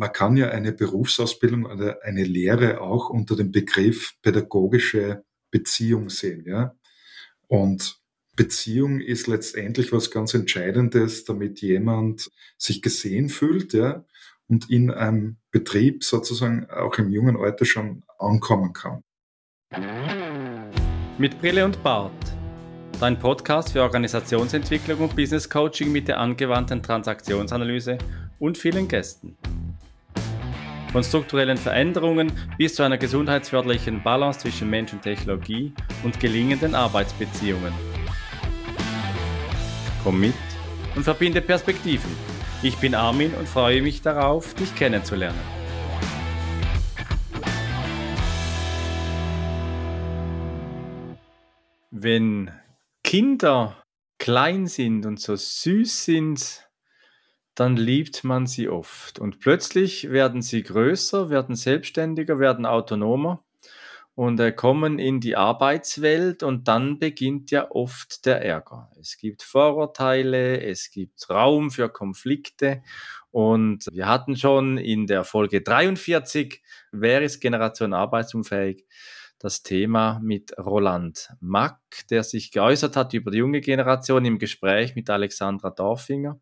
man kann ja eine Berufsausbildung oder eine Lehre auch unter dem Begriff pädagogische Beziehung sehen, ja. Und Beziehung ist letztendlich was ganz Entscheidendes, damit jemand sich gesehen fühlt, ja, und in einem Betrieb sozusagen auch im jungen Alter schon ankommen kann. Mit Brille und Bart. Dein Podcast für Organisationsentwicklung und Business Coaching mit der angewandten Transaktionsanalyse und vielen Gästen. Von strukturellen Veränderungen bis zu einer gesundheitsförderlichen Balance zwischen Mensch und Technologie und gelingenden Arbeitsbeziehungen. Komm mit und verbinde Perspektiven. Ich bin Armin und freue mich darauf, dich kennenzulernen. Wenn Kinder klein sind und so süß sind, dann liebt man sie oft. Und plötzlich werden sie größer, werden selbstständiger, werden autonomer und äh, kommen in die Arbeitswelt und dann beginnt ja oft der Ärger. Es gibt Vorurteile, es gibt Raum für Konflikte und wir hatten schon in der Folge 43, wer ist Generation arbeitsunfähig, das Thema mit Roland Mack, der sich geäußert hat über die junge Generation im Gespräch mit Alexandra Dorfinger.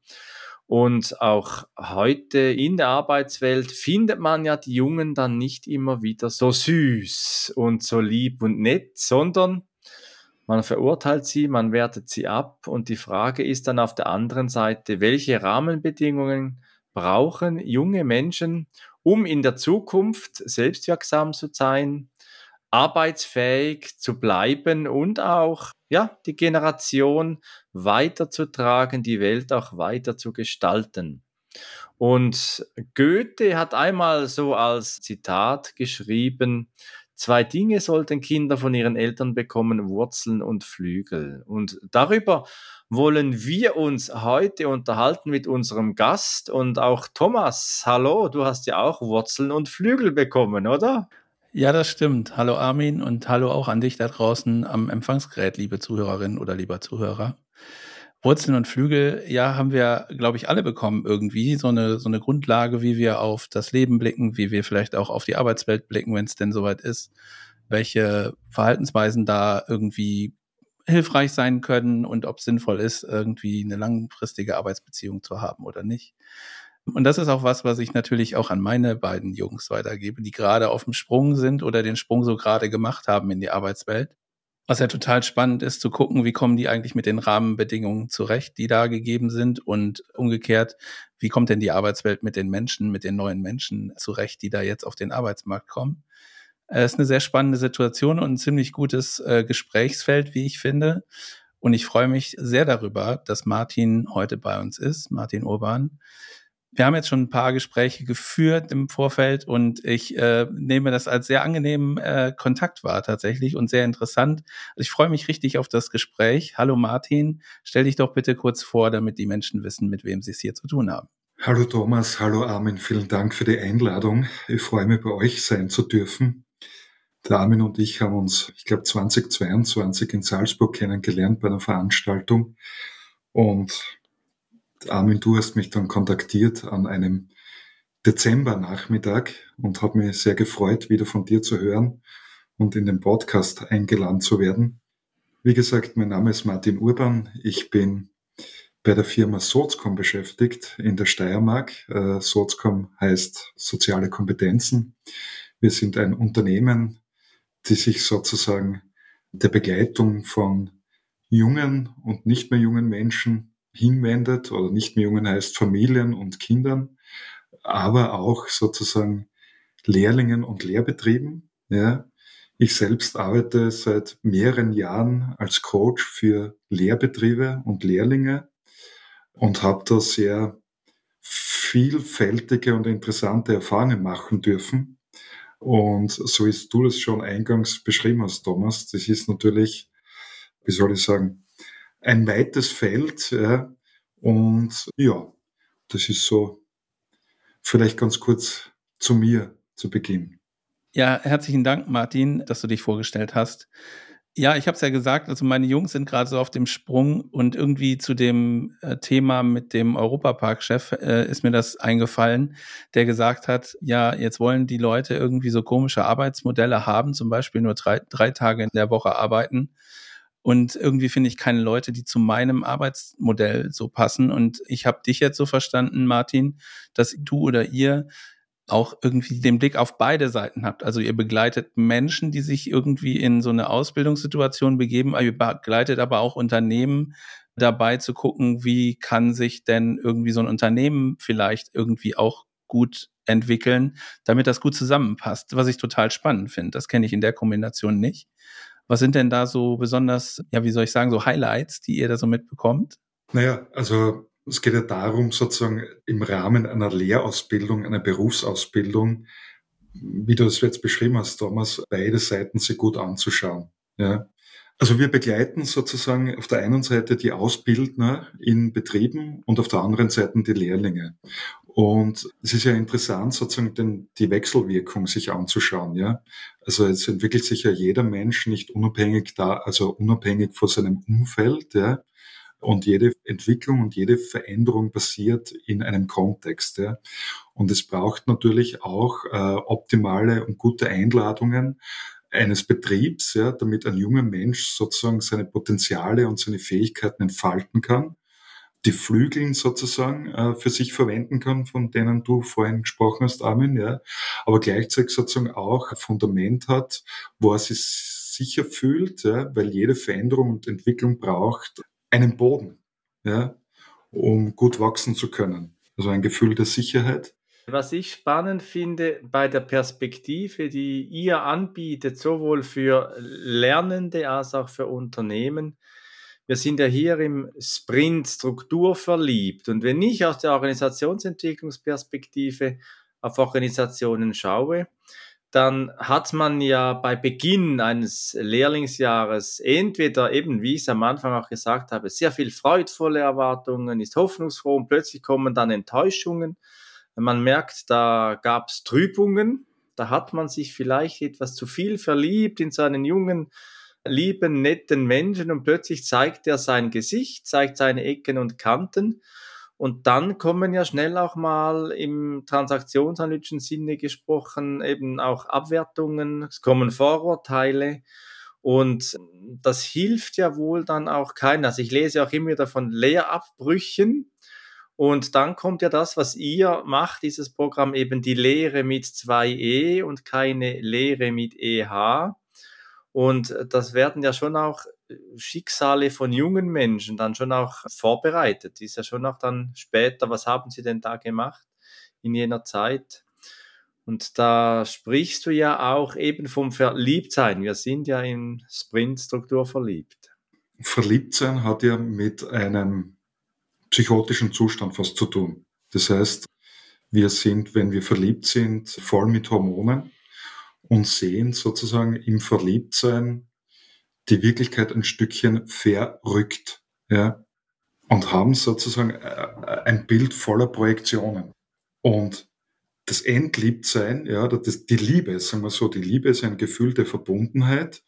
Und auch heute in der Arbeitswelt findet man ja die Jungen dann nicht immer wieder so süß und so lieb und nett, sondern man verurteilt sie, man wertet sie ab. Und die Frage ist dann auf der anderen Seite, welche Rahmenbedingungen brauchen junge Menschen, um in der Zukunft selbstwirksam zu sein, arbeitsfähig zu bleiben und auch ja, die Generation weiterzutragen, die Welt auch weiter zu gestalten. Und Goethe hat einmal so als Zitat geschrieben, zwei Dinge sollten Kinder von ihren Eltern bekommen, Wurzeln und Flügel. Und darüber wollen wir uns heute unterhalten mit unserem Gast und auch Thomas. Hallo, du hast ja auch Wurzeln und Flügel bekommen, oder? Ja, das stimmt. Hallo Armin und hallo auch an dich da draußen am Empfangsgerät, liebe Zuhörerin oder lieber Zuhörer. Wurzeln und Flügel, ja, haben wir, glaube ich, alle bekommen irgendwie. So eine, so eine Grundlage, wie wir auf das Leben blicken, wie wir vielleicht auch auf die Arbeitswelt blicken, wenn es denn soweit ist. Welche Verhaltensweisen da irgendwie hilfreich sein können und ob es sinnvoll ist, irgendwie eine langfristige Arbeitsbeziehung zu haben oder nicht. Und das ist auch was, was ich natürlich auch an meine beiden Jungs weitergebe, die gerade auf dem Sprung sind oder den Sprung so gerade gemacht haben in die Arbeitswelt. Was ja total spannend ist, zu gucken, wie kommen die eigentlich mit den Rahmenbedingungen zurecht, die da gegeben sind und umgekehrt, wie kommt denn die Arbeitswelt mit den Menschen, mit den neuen Menschen zurecht, die da jetzt auf den Arbeitsmarkt kommen. Es ist eine sehr spannende Situation und ein ziemlich gutes äh, Gesprächsfeld, wie ich finde. Und ich freue mich sehr darüber, dass Martin heute bei uns ist, Martin Urban wir haben jetzt schon ein paar Gespräche geführt im Vorfeld und ich äh, nehme das als sehr angenehmen äh, Kontakt wahr tatsächlich und sehr interessant. Also ich freue mich richtig auf das Gespräch. Hallo Martin, stell dich doch bitte kurz vor, damit die Menschen wissen, mit wem sie es hier zu tun haben. Hallo Thomas, hallo Armin, vielen Dank für die Einladung. Ich freue mich, bei euch sein zu dürfen. Der Armin und ich haben uns, ich glaube, 2022 in Salzburg kennengelernt bei einer Veranstaltung. Und Armin, du hast mich dann kontaktiert an einem Dezembernachmittag und habe mich sehr gefreut, wieder von dir zu hören und in den Podcast eingeladen zu werden. Wie gesagt, mein Name ist Martin Urban. Ich bin bei der Firma Sozcom beschäftigt in der Steiermark. Äh, Sozcom heißt soziale Kompetenzen. Wir sind ein Unternehmen, die sich sozusagen der Begleitung von jungen und nicht mehr jungen Menschen hinwendet oder nicht mehr Jungen heißt Familien und Kindern, aber auch sozusagen Lehrlingen und Lehrbetrieben. Ja. Ich selbst arbeite seit mehreren Jahren als Coach für Lehrbetriebe und Lehrlinge und habe da sehr vielfältige und interessante Erfahrungen machen dürfen. Und so wie du das schon eingangs beschrieben hast, Thomas, das ist natürlich, wie soll ich sagen, ein weites Feld. Ja. Und ja, das ist so vielleicht ganz kurz zu mir zu Beginn. Ja, herzlichen Dank, Martin, dass du dich vorgestellt hast. Ja, ich habe es ja gesagt, also meine Jungs sind gerade so auf dem Sprung und irgendwie zu dem äh, Thema mit dem Europapark-Chef äh, ist mir das eingefallen, der gesagt hat, ja, jetzt wollen die Leute irgendwie so komische Arbeitsmodelle haben, zum Beispiel nur drei, drei Tage in der Woche arbeiten. Und irgendwie finde ich keine Leute, die zu meinem Arbeitsmodell so passen. Und ich habe dich jetzt so verstanden, Martin, dass du oder ihr auch irgendwie den Blick auf beide Seiten habt. Also ihr begleitet Menschen, die sich irgendwie in so eine Ausbildungssituation begeben, ihr begleitet aber auch Unternehmen dabei zu gucken, wie kann sich denn irgendwie so ein Unternehmen vielleicht irgendwie auch gut entwickeln, damit das gut zusammenpasst, was ich total spannend finde. Das kenne ich in der Kombination nicht. Was sind denn da so besonders, ja, wie soll ich sagen, so Highlights, die ihr da so mitbekommt? Naja, also es geht ja darum, sozusagen im Rahmen einer Lehrausbildung, einer Berufsausbildung, wie du es jetzt beschrieben hast, Thomas, beide Seiten sich gut anzuschauen. Ja. Also wir begleiten sozusagen auf der einen Seite die Ausbildner in Betrieben und auf der anderen Seite die Lehrlinge. Und es ist ja interessant, sozusagen den, die Wechselwirkung sich anzuschauen, ja. Also es entwickelt sich ja jeder Mensch nicht unabhängig da, also unabhängig von seinem Umfeld, ja. Und jede Entwicklung und jede Veränderung passiert in einem Kontext. Ja. Und es braucht natürlich auch äh, optimale und gute Einladungen eines Betriebs, ja, damit ein junger Mensch sozusagen seine Potenziale und seine Fähigkeiten entfalten kann, die Flügeln sozusagen äh, für sich verwenden kann, von denen du vorhin gesprochen hast, Armin, ja, aber gleichzeitig sozusagen auch ein Fundament hat, wo er sich sicher fühlt, ja, weil jede Veränderung und Entwicklung braucht einen Boden, ja, um gut wachsen zu können. Also ein Gefühl der Sicherheit. Was ich spannend finde bei der Perspektive, die ihr anbietet, sowohl für Lernende als auch für Unternehmen, wir sind ja hier im Sprint Struktur verliebt. Und wenn ich aus der Organisationsentwicklungsperspektive auf Organisationen schaue, dann hat man ja bei Beginn eines Lehrlingsjahres entweder eben, wie ich es am Anfang auch gesagt habe, sehr viel freudvolle Erwartungen, ist hoffnungsfroh und plötzlich kommen dann Enttäuschungen. Man merkt, da gab es Trübungen, da hat man sich vielleicht etwas zu viel verliebt in seinen jungen, lieben, netten Menschen und plötzlich zeigt er sein Gesicht, zeigt seine Ecken und Kanten und dann kommen ja schnell auch mal im transaktionsanalytischen Sinne gesprochen eben auch Abwertungen, es kommen Vorurteile. Und das hilft ja wohl dann auch keinen. Also ich lese auch immer wieder von Lehrabbrüchen. Und dann kommt ja das, was ihr macht, dieses Programm eben die Lehre mit zwei E und keine Lehre mit EH. Und das werden ja schon auch Schicksale von jungen Menschen dann schon auch vorbereitet. Ist ja schon auch dann später, was haben sie denn da gemacht in jener Zeit? Und da sprichst du ja auch eben vom Verliebtsein. Wir sind ja in Sprintstruktur verliebt. Verliebtsein hat ja mit einem psychotischen Zustand was zu tun. Das heißt, wir sind, wenn wir verliebt sind, voll mit Hormonen und sehen sozusagen im Verliebtsein die Wirklichkeit ein Stückchen verrückt, ja, und haben sozusagen äh, äh, ein Bild voller Projektionen. Und das Endliebtsein, ja, das, die Liebe, sagen wir so, die Liebe ist ein Gefühl der Verbundenheit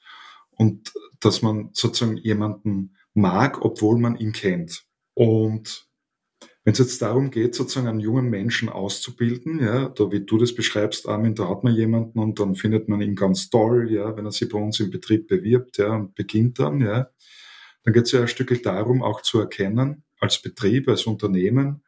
und dass man sozusagen jemanden mag, obwohl man ihn kennt. Und wenn es jetzt darum geht, sozusagen einen jungen Menschen auszubilden, ja, da wie du das beschreibst, Armin, da hat man jemanden und dann findet man ihn ganz toll, ja, wenn er sich bei uns im Betrieb bewirbt, ja, und beginnt dann, ja, dann geht es ja ein Stück darum, auch zu erkennen, als Betrieb, als Unternehmen,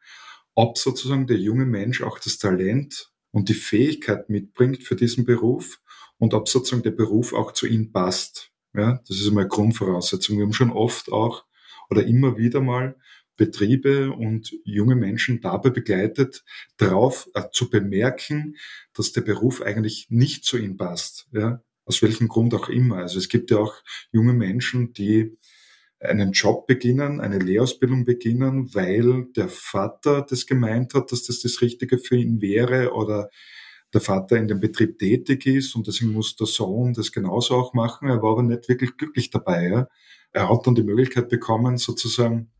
ob sozusagen der junge Mensch auch das Talent und die Fähigkeit mitbringt für diesen Beruf und ob sozusagen der Beruf auch zu ihm passt. Ja, das ist einmal Grundvoraussetzung. Wir haben schon oft auch oder immer wieder mal Betriebe und junge Menschen dabei begleitet, darauf äh, zu bemerken, dass der Beruf eigentlich nicht zu ihnen passt. Ja? Aus welchem Grund auch immer. Also es gibt ja auch junge Menschen, die einen Job beginnen, eine Lehrausbildung beginnen, weil der Vater das gemeint hat, dass das das Richtige für ihn wäre oder der Vater in dem Betrieb tätig ist und deswegen muss der Sohn das genauso auch machen. Er war aber nicht wirklich glücklich dabei. Ja? Er hat dann die Möglichkeit bekommen, sozusagen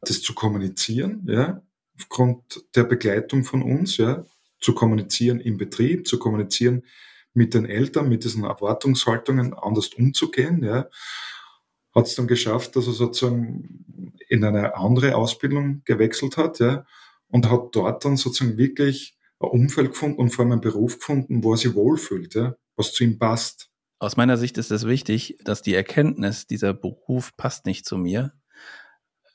das zu kommunizieren, ja, aufgrund der Begleitung von uns, ja, zu kommunizieren im Betrieb, zu kommunizieren mit den Eltern, mit diesen Erwartungshaltungen anders umzugehen, ja, hat es dann geschafft, dass er sozusagen in eine andere Ausbildung gewechselt hat, ja, und hat dort dann sozusagen wirklich ein Umfeld gefunden und vor allem einen Beruf gefunden, wo er sich wohlfühlt, ja, was zu ihm passt. Aus meiner Sicht ist es wichtig, dass die Erkenntnis, dieser Beruf passt nicht zu mir,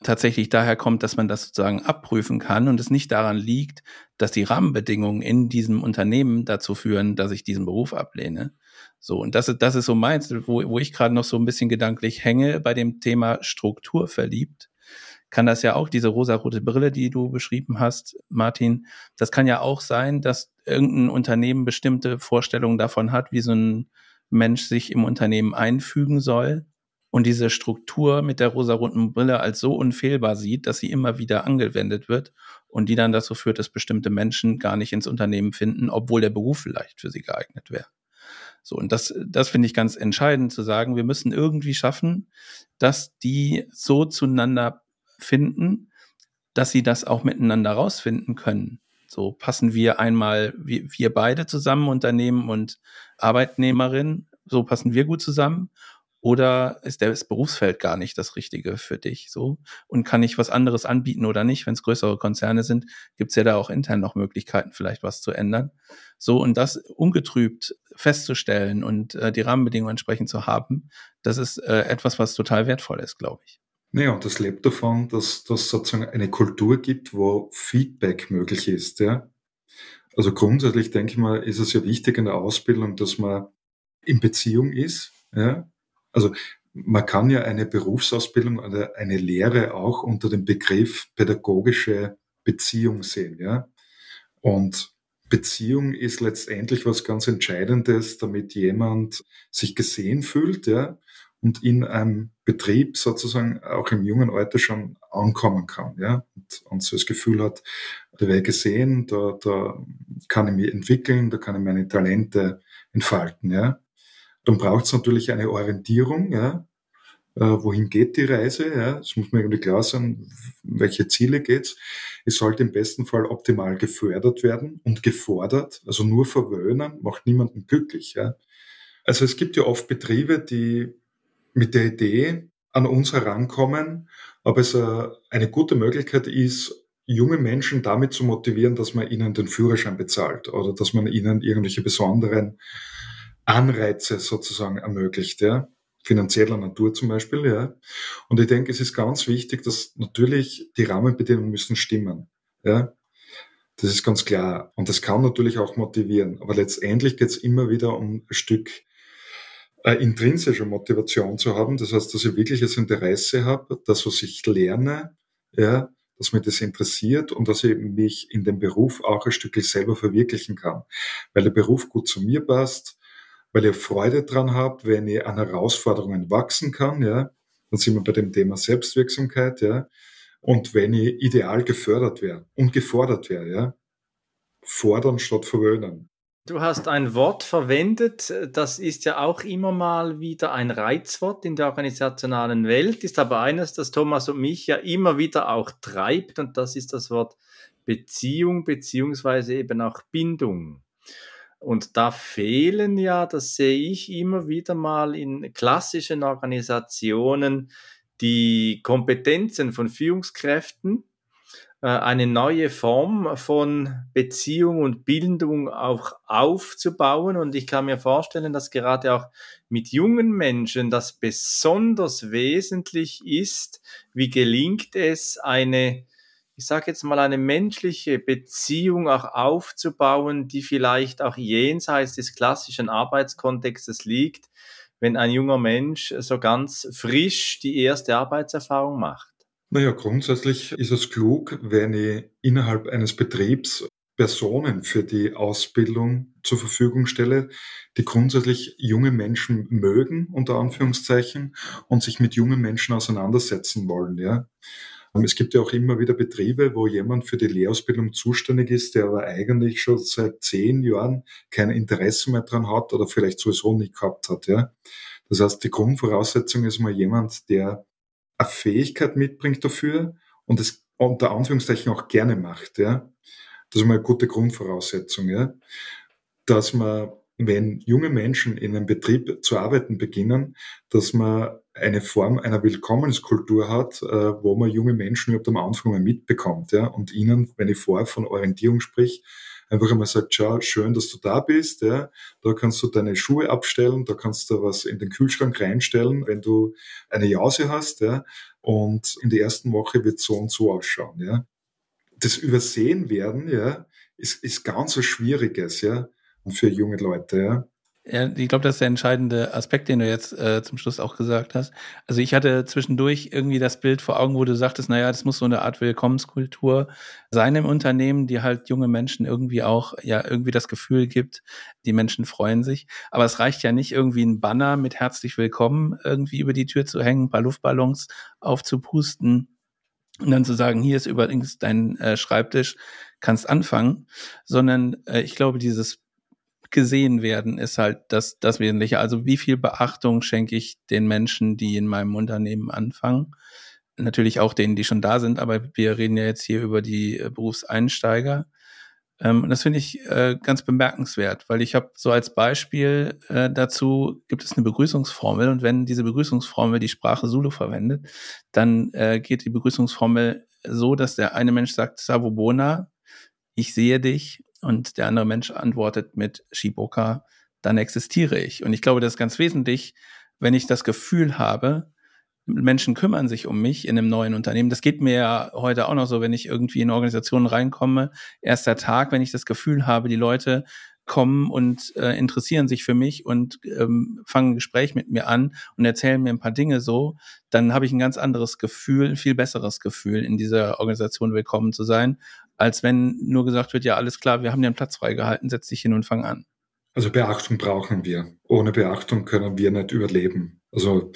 tatsächlich daher kommt, dass man das sozusagen abprüfen kann und es nicht daran liegt, dass die Rahmenbedingungen in diesem Unternehmen dazu führen, dass ich diesen Beruf ablehne. So, und das ist, das ist so meins, wo, wo ich gerade noch so ein bisschen gedanklich hänge bei dem Thema Struktur verliebt kann das ja auch, diese rosarote Brille, die du beschrieben hast, Martin, das kann ja auch sein, dass irgendein Unternehmen bestimmte Vorstellungen davon hat, wie so ein Mensch sich im Unternehmen einfügen soll und diese Struktur mit der rosaroten Brille als so unfehlbar sieht, dass sie immer wieder angewendet wird und die dann dazu führt, dass bestimmte Menschen gar nicht ins Unternehmen finden, obwohl der Beruf vielleicht für sie geeignet wäre. So, und das, das finde ich ganz entscheidend zu sagen. Wir müssen irgendwie schaffen, dass die so zueinander finden, dass sie das auch miteinander rausfinden können. So passen wir einmal, wir, wir beide zusammen, Unternehmen und Arbeitnehmerin, so passen wir gut zusammen. Oder ist das Berufsfeld gar nicht das Richtige für dich? So und kann ich was anderes anbieten oder nicht? Wenn es größere Konzerne sind, gibt es ja da auch intern noch Möglichkeiten, vielleicht was zu ändern. So und das ungetrübt festzustellen und äh, die Rahmenbedingungen entsprechend zu haben, das ist äh, etwas, was total wertvoll ist, glaube ich. Naja, und das lebt davon, dass das sozusagen eine Kultur gibt, wo Feedback möglich ist. Ja? Also grundsätzlich denke ich mal, ist es ja wichtig in der Ausbildung, dass man in Beziehung ist. Ja? Also man kann ja eine Berufsausbildung oder eine Lehre auch unter dem Begriff pädagogische Beziehung sehen. Ja? Und Beziehung ist letztendlich was ganz Entscheidendes, damit jemand sich gesehen fühlt, ja, und in einem Betrieb sozusagen auch im jungen Alter schon ankommen kann, ja, und, und so das Gefühl hat, ich gesehen, da, da kann ich mich entwickeln, da kann ich meine Talente entfalten, ja. Dann braucht es natürlich eine Orientierung, ja, äh, wohin geht die Reise, ja, es muss mir irgendwie klar sein, welche Ziele geht's. Es sollte im besten Fall optimal gefördert werden und gefordert, also nur verwöhnen macht niemanden glücklich, ja. Also es gibt ja oft Betriebe, die mit der Idee an uns herankommen, ob es äh, eine gute Möglichkeit ist, junge Menschen damit zu motivieren, dass man ihnen den Führerschein bezahlt oder dass man ihnen irgendwelche besonderen Anreize sozusagen ermöglicht, ja. Finanzieller Natur zum Beispiel, ja. Und ich denke, es ist ganz wichtig, dass natürlich die Rahmenbedingungen müssen stimmen, ja. Das ist ganz klar. Und das kann natürlich auch motivieren. Aber letztendlich geht es immer wieder um ein Stück äh, intrinsische Motivation zu haben. Das heißt, dass ich wirklich das Interesse habe, das, was ich lerne, ja, dass mir das interessiert und dass ich mich in dem Beruf auch ein Stückchen selber verwirklichen kann. Weil der Beruf gut zu mir passt, weil ich Freude dran habe, wenn ich an Herausforderungen wachsen kann, ja. Dann sind wir bei dem Thema Selbstwirksamkeit, ja. Und wenn ich ideal gefördert wäre und gefordert wäre, ja. Fordern statt verwöhnen. Du hast ein Wort verwendet, das ist ja auch immer mal wieder ein Reizwort in der organisationalen Welt, ist aber eines, das Thomas und mich ja immer wieder auch treibt und das ist das Wort Beziehung beziehungsweise eben auch Bindung. Und da fehlen ja, das sehe ich immer wieder mal in klassischen Organisationen, die Kompetenzen von Führungskräften, eine neue Form von Beziehung und Bildung auch aufzubauen. Und ich kann mir vorstellen, dass gerade auch mit jungen Menschen das besonders wesentlich ist. Wie gelingt es, eine, ich sage jetzt mal, eine menschliche Beziehung auch aufzubauen, die vielleicht auch jenseits des klassischen Arbeitskontextes liegt, wenn ein junger Mensch so ganz frisch die erste Arbeitserfahrung macht? Naja, grundsätzlich ist es klug, wenn ich innerhalb eines Betriebs Personen für die Ausbildung zur Verfügung stelle, die grundsätzlich junge Menschen mögen, unter Anführungszeichen, und sich mit jungen Menschen auseinandersetzen wollen, ja. Ähm, es gibt ja auch immer wieder Betriebe, wo jemand für die Lehrausbildung zuständig ist, der aber eigentlich schon seit zehn Jahren kein Interesse mehr dran hat oder vielleicht sowieso nicht gehabt hat, ja. Das heißt, die Grundvoraussetzung ist mal jemand, der eine Fähigkeit mitbringt dafür und es unter Anführungszeichen auch gerne macht, ja. Das ist mal eine gute Grundvoraussetzung, ja. Dass man wenn junge Menschen in einem Betrieb zu arbeiten beginnen, dass man eine Form einer Willkommenskultur hat, äh, wo man junge Menschen überhaupt am Anfang mal mitbekommt, ja, und ihnen, wenn ich vorher von Orientierung sprich, einfach einmal sagt, schau, schön, dass du da bist, ja, da kannst du deine Schuhe abstellen, da kannst du was in den Kühlschrank reinstellen, wenn du eine Jause hast, ja, und in der ersten Woche wird so und so ausschauen, ja. Das Übersehen werden, ja, ist, ist ganz was Schwieriges, ja, für junge Leute, ja. Ich glaube, das ist der entscheidende Aspekt, den du jetzt äh, zum Schluss auch gesagt hast. Also ich hatte zwischendurch irgendwie das Bild vor Augen, wo du sagtest, naja, das muss so eine Art Willkommenskultur sein im Unternehmen, die halt junge Menschen irgendwie auch, ja, irgendwie das Gefühl gibt, die Menschen freuen sich. Aber es reicht ja nicht, irgendwie ein Banner mit herzlich willkommen irgendwie über die Tür zu hängen, ein paar Luftballons aufzupusten und dann zu sagen, hier ist übrigens dein äh, Schreibtisch, kannst anfangen, sondern äh, ich glaube, dieses gesehen werden, ist halt das, das Wesentliche. Also wie viel Beachtung schenke ich den Menschen, die in meinem Unternehmen anfangen? Natürlich auch denen, die schon da sind, aber wir reden ja jetzt hier über die äh, Berufseinsteiger. Ähm, und das finde ich äh, ganz bemerkenswert, weil ich habe so als Beispiel äh, dazu gibt es eine Begrüßungsformel und wenn diese Begrüßungsformel die Sprache Zulu verwendet, dann geht die Begrüßungsformel so, dass der eine Mensch sagt Savubona, ich sehe dich und der andere Mensch antwortet mit Shiboka, dann existiere ich. Und ich glaube, das ist ganz wesentlich, wenn ich das Gefühl habe, Menschen kümmern sich um mich in einem neuen Unternehmen. Das geht mir ja heute auch noch so, wenn ich irgendwie in Organisationen reinkomme. Erster Tag, wenn ich das Gefühl habe, die Leute kommen und äh, interessieren sich für mich und ähm, fangen ein Gespräch mit mir an und erzählen mir ein paar Dinge so, dann habe ich ein ganz anderes Gefühl, ein viel besseres Gefühl, in dieser Organisation willkommen zu sein, als wenn nur gesagt wird, ja, alles klar, wir haben dir einen Platz freigehalten, setz dich hin und fang an. Also Beachtung brauchen wir. Ohne Beachtung können wir nicht überleben. Also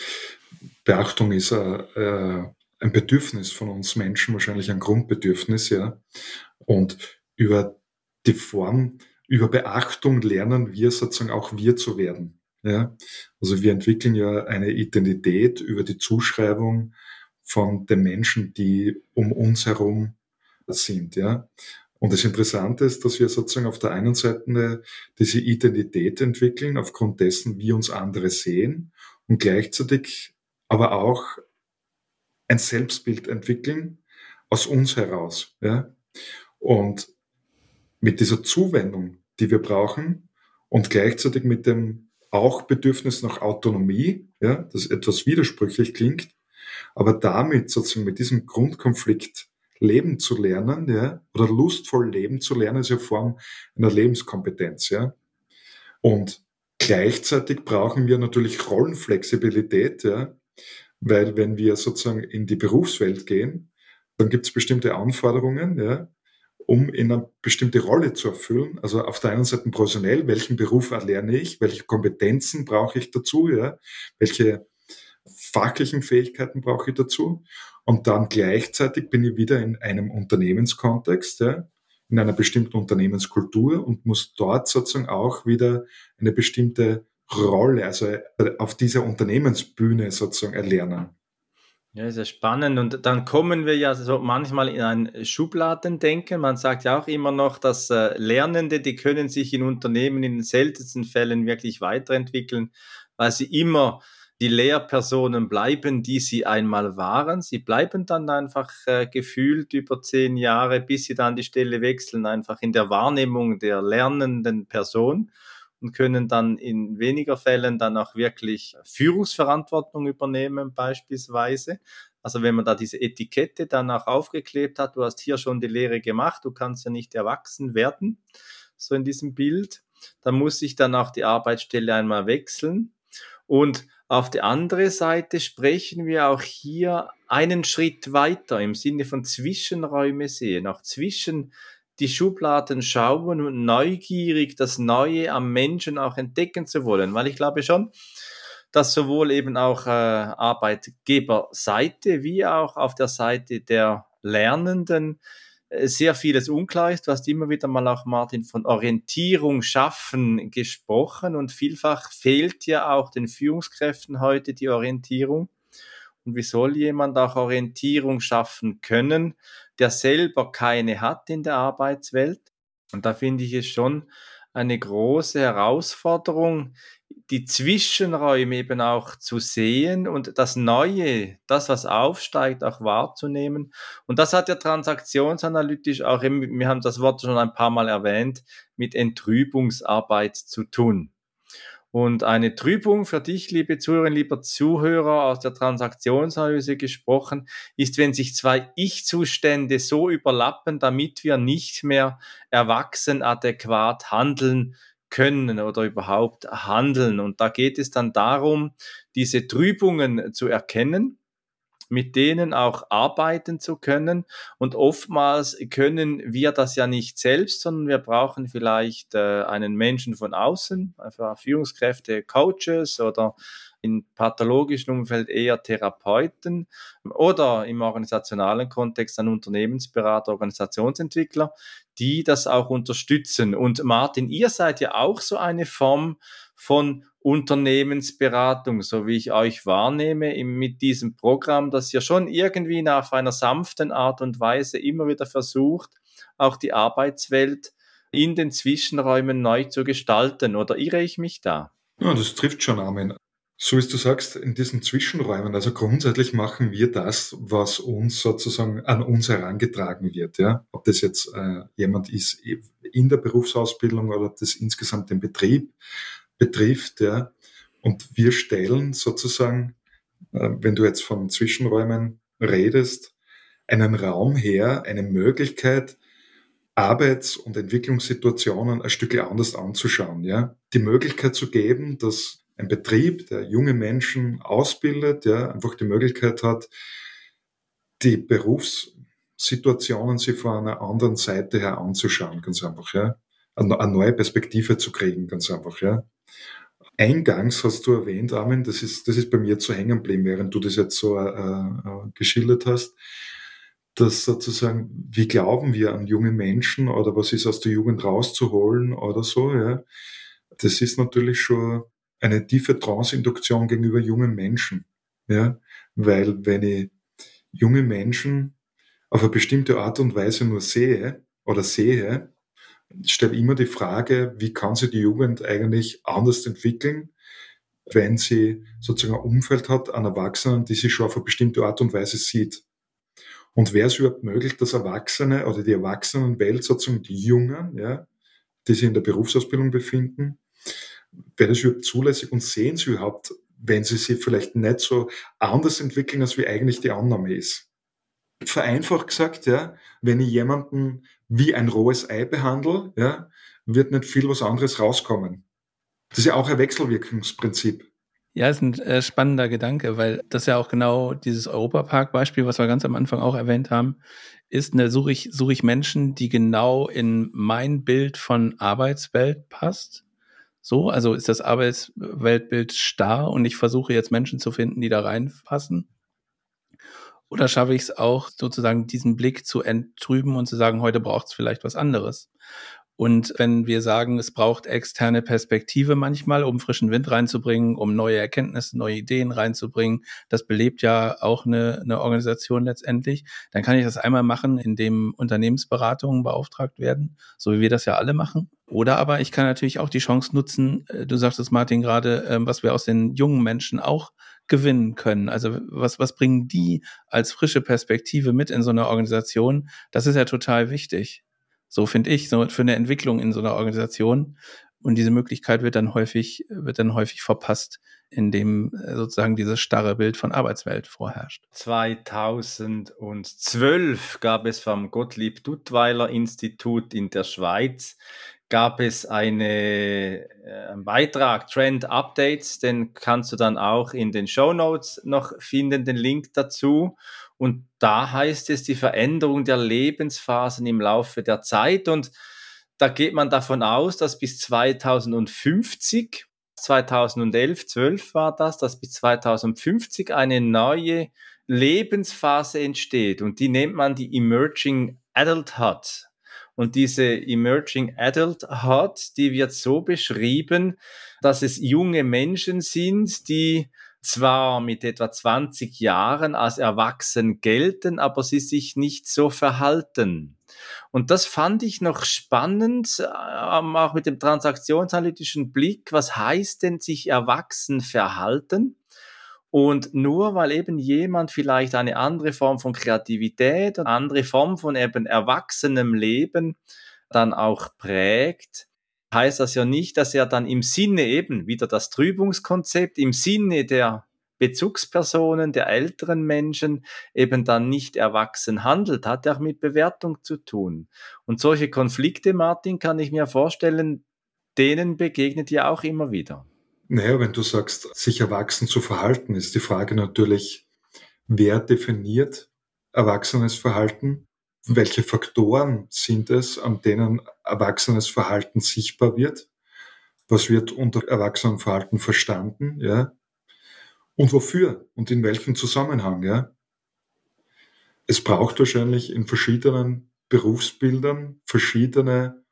Beachtung ist äh, äh, ein Bedürfnis von uns Menschen, wahrscheinlich ein Grundbedürfnis, ja. Und über die Form, über Beachtung lernen wir sozusagen auch wir zu werden. Ja? Also wir entwickeln ja eine Identität über die Zuschreibung von den Menschen, die um uns herum sind. Ja? Und das Interessante ist, dass wir sozusagen auf der einen Seite diese Identität entwickeln, aufgrund dessen, wie uns andere sehen, und gleichzeitig aber auch ein Selbstbild entwickeln aus uns heraus. Ja? Und mit dieser Zuwendung, die wir brauchen, und gleichzeitig mit dem auch Bedürfnis nach Autonomie, ja, das etwas widersprüchlich klingt, aber damit sozusagen mit diesem Grundkonflikt leben zu lernen, ja, oder lustvoll leben zu lernen, ist ja Form einer Lebenskompetenz, ja. Und gleichzeitig brauchen wir natürlich Rollenflexibilität, ja, weil wenn wir sozusagen in die Berufswelt gehen, dann gibt es bestimmte Anforderungen, ja, um in eine bestimmte Rolle zu erfüllen. Also auf der einen Seite professionell, welchen Beruf erlerne ich, welche Kompetenzen brauche ich dazu, ja, welche fachlichen Fähigkeiten brauche ich dazu. Und dann gleichzeitig bin ich wieder in einem Unternehmenskontext, ja, in einer bestimmten Unternehmenskultur und muss dort sozusagen auch wieder eine bestimmte Rolle, also auf dieser Unternehmensbühne sozusagen erlernen. Ja, ja spannend. Und dann kommen wir ja so manchmal in ein Schubladendenken. Man sagt ja auch immer noch, dass äh, Lernende, die können sich in Unternehmen in den seltensten Fällen wirklich weiterentwickeln, weil sie immer die Lehrpersonen bleiben, die sie einmal waren. Sie bleiben dann einfach äh, gefühlt über zehn Jahre, bis sie dann die Stelle wechseln, einfach in der Wahrnehmung der lernenden Person und können dann in weniger Fällen dann auch wirklich Führungsverantwortung übernehmen beispielsweise. Also wenn man da diese Etikette dann auch aufgeklebt hat, du hast hier schon die Lehre gemacht, du kannst ja nicht erwachsen werden, so in diesem Bild, dann muss ich dann auch die Arbeitsstelle einmal wechseln. Und auf der anderen Seite sprechen wir auch hier einen Schritt weiter im Sinne von Zwischenräume sehen, auch zwischen die Schubladen schauen und neugierig das Neue am Menschen auch entdecken zu wollen, weil ich glaube schon, dass sowohl eben auch äh, Arbeitgeberseite wie auch auf der Seite der Lernenden sehr vieles unklar ist. Du hast immer wieder mal auch, Martin, von Orientierung schaffen gesprochen und vielfach fehlt ja auch den Führungskräften heute die Orientierung. Und wie soll jemand auch Orientierung schaffen können, der selber keine hat in der Arbeitswelt? Und da finde ich es schon eine große Herausforderung, die Zwischenräume eben auch zu sehen und das Neue, das, was aufsteigt, auch wahrzunehmen. Und das hat ja transaktionsanalytisch auch, eben, wir haben das Wort schon ein paar Mal erwähnt, mit Entrübungsarbeit zu tun. Und eine Trübung für dich, liebe Zuhörerinnen, lieber Zuhörer, aus der Transaktionsanalyse gesprochen, ist, wenn sich zwei Ich-Zustände so überlappen, damit wir nicht mehr erwachsen adäquat handeln können oder überhaupt handeln. Und da geht es dann darum, diese Trübungen zu erkennen mit denen auch arbeiten zu können. Und oftmals können wir das ja nicht selbst, sondern wir brauchen vielleicht äh, einen Menschen von außen, einfach Führungskräfte, Coaches oder im pathologischen Umfeld eher Therapeuten oder im organisationalen Kontext ein Unternehmensberater, Organisationsentwickler, die das auch unterstützen. Und Martin, ihr seid ja auch so eine Form von Unternehmensberatung, so wie ich euch wahrnehme, mit diesem Programm, das ja schon irgendwie auf einer sanften Art und Weise immer wieder versucht, auch die Arbeitswelt in den Zwischenräumen neu zu gestalten. Oder irre ich mich da? Ja, das trifft schon, Armin. So wie du sagst, in diesen Zwischenräumen, also grundsätzlich machen wir das, was uns sozusagen an uns herangetragen wird. Ja? Ob das jetzt äh, jemand ist in der Berufsausbildung oder ob das insgesamt den Betrieb betrifft. Ja. Und wir stellen sozusagen, äh, wenn du jetzt von Zwischenräumen redest, einen Raum her, eine Möglichkeit, Arbeits- und Entwicklungssituationen ein Stück anders anzuschauen. Ja. Die Möglichkeit zu geben, dass ein Betrieb, der junge Menschen ausbildet, ja, einfach die Möglichkeit hat, die Berufssituationen sich von einer anderen Seite her anzuschauen, ganz einfach, ja. Eine neue Perspektive zu kriegen, ganz einfach, ja. Eingangs hast du erwähnt, Armin, das ist, das ist bei mir zu hängen geblieben, während du das jetzt so äh, äh, geschildert hast, dass sozusagen, wie glauben wir an junge Menschen oder was ist aus der Jugend rauszuholen oder so, ja. Das ist natürlich schon eine tiefe Trance-Induktion gegenüber jungen Menschen, ja. Weil wenn ich junge Menschen auf eine bestimmte Art und Weise nur sehe oder sehe, stelle immer die Frage, wie kann sich die Jugend eigentlich anders entwickeln, wenn sie sozusagen ein Umfeld hat an Erwachsenen, die sie schon auf eine bestimmte Art und Weise sieht. Und wäre es überhaupt möglich, dass Erwachsene oder die Erwachsenenwelt, sozusagen die Jungen, ja, die sich in der Berufsausbildung befinden, wäre das überhaupt zulässig und sehen sie überhaupt, wenn sie sich vielleicht nicht so anders entwickeln, als wie eigentlich die Annahme ist? Vereinfacht gesagt, ja, wenn ich jemanden wie ein rohes Ei behandle, ja, wird nicht viel was anderes rauskommen. Das ist ja auch ein Wechselwirkungsprinzip. Ja, ist ein äh, spannender Gedanke, weil das ja auch genau dieses Europapark-Beispiel, was wir ganz am Anfang auch erwähnt haben, ist, ne, suche ich, suche ich Menschen, die genau in mein Bild von Arbeitswelt passt. So, also ist das Arbeitsweltbild starr und ich versuche jetzt Menschen zu finden, die da reinpassen. Oder schaffe ich es auch, sozusagen diesen Blick zu enttrüben und zu sagen, heute braucht es vielleicht was anderes? Und wenn wir sagen, es braucht externe Perspektive manchmal, um frischen Wind reinzubringen, um neue Erkenntnisse, neue Ideen reinzubringen, das belebt ja auch eine, eine Organisation letztendlich, dann kann ich das einmal machen, indem Unternehmensberatungen beauftragt werden, so wie wir das ja alle machen. Oder aber ich kann natürlich auch die Chance nutzen, äh, du sagtest Martin gerade, ähm, was wir aus den jungen Menschen auch gewinnen können. Also was, was bringen die als frische Perspektive mit in so einer Organisation? Das ist ja total wichtig. So finde ich, so für eine Entwicklung in so einer Organisation. Und diese Möglichkeit wird dann häufig, wird dann häufig verpasst, indem äh, sozusagen dieses starre Bild von Arbeitswelt vorherrscht. 2012 gab es vom Gottlieb Duttweiler Institut in der Schweiz gab es eine, äh, einen Beitrag, Trend Updates, den kannst du dann auch in den Show Notes noch finden, den Link dazu. Und da heißt es die Veränderung der Lebensphasen im Laufe der Zeit. Und da geht man davon aus, dass bis 2050, 2011, 12 war das, dass bis 2050 eine neue Lebensphase entsteht. Und die nennt man die Emerging Adulthood. Und diese Emerging Adulthood, die wird so beschrieben, dass es junge Menschen sind, die zwar mit etwa 20 Jahren als erwachsen gelten, aber sie sich nicht so verhalten. Und das fand ich noch spannend, ähm, auch mit dem transaktionsanalytischen Blick. Was heißt denn sich erwachsen verhalten? Und nur weil eben jemand vielleicht eine andere Form von Kreativität, eine andere Form von eben erwachsenem Leben dann auch prägt, heißt das ja nicht, dass er dann im Sinne eben wieder das Trübungskonzept, im Sinne der Bezugspersonen, der älteren Menschen eben dann nicht erwachsen handelt, hat ja auch mit Bewertung zu tun. Und solche Konflikte, Martin, kann ich mir vorstellen, denen begegnet ja auch immer wieder. Naja, wenn du sagst, sich erwachsen zu verhalten, ist die Frage natürlich, wer definiert erwachsenes Verhalten? Welche Faktoren sind es, an denen erwachsenes Verhalten sichtbar wird? Was wird unter Erwachsenenverhalten verstanden? Ja? Und wofür? Und in welchem Zusammenhang? Ja? Es braucht wahrscheinlich in verschiedenen Berufsbildern verschiedene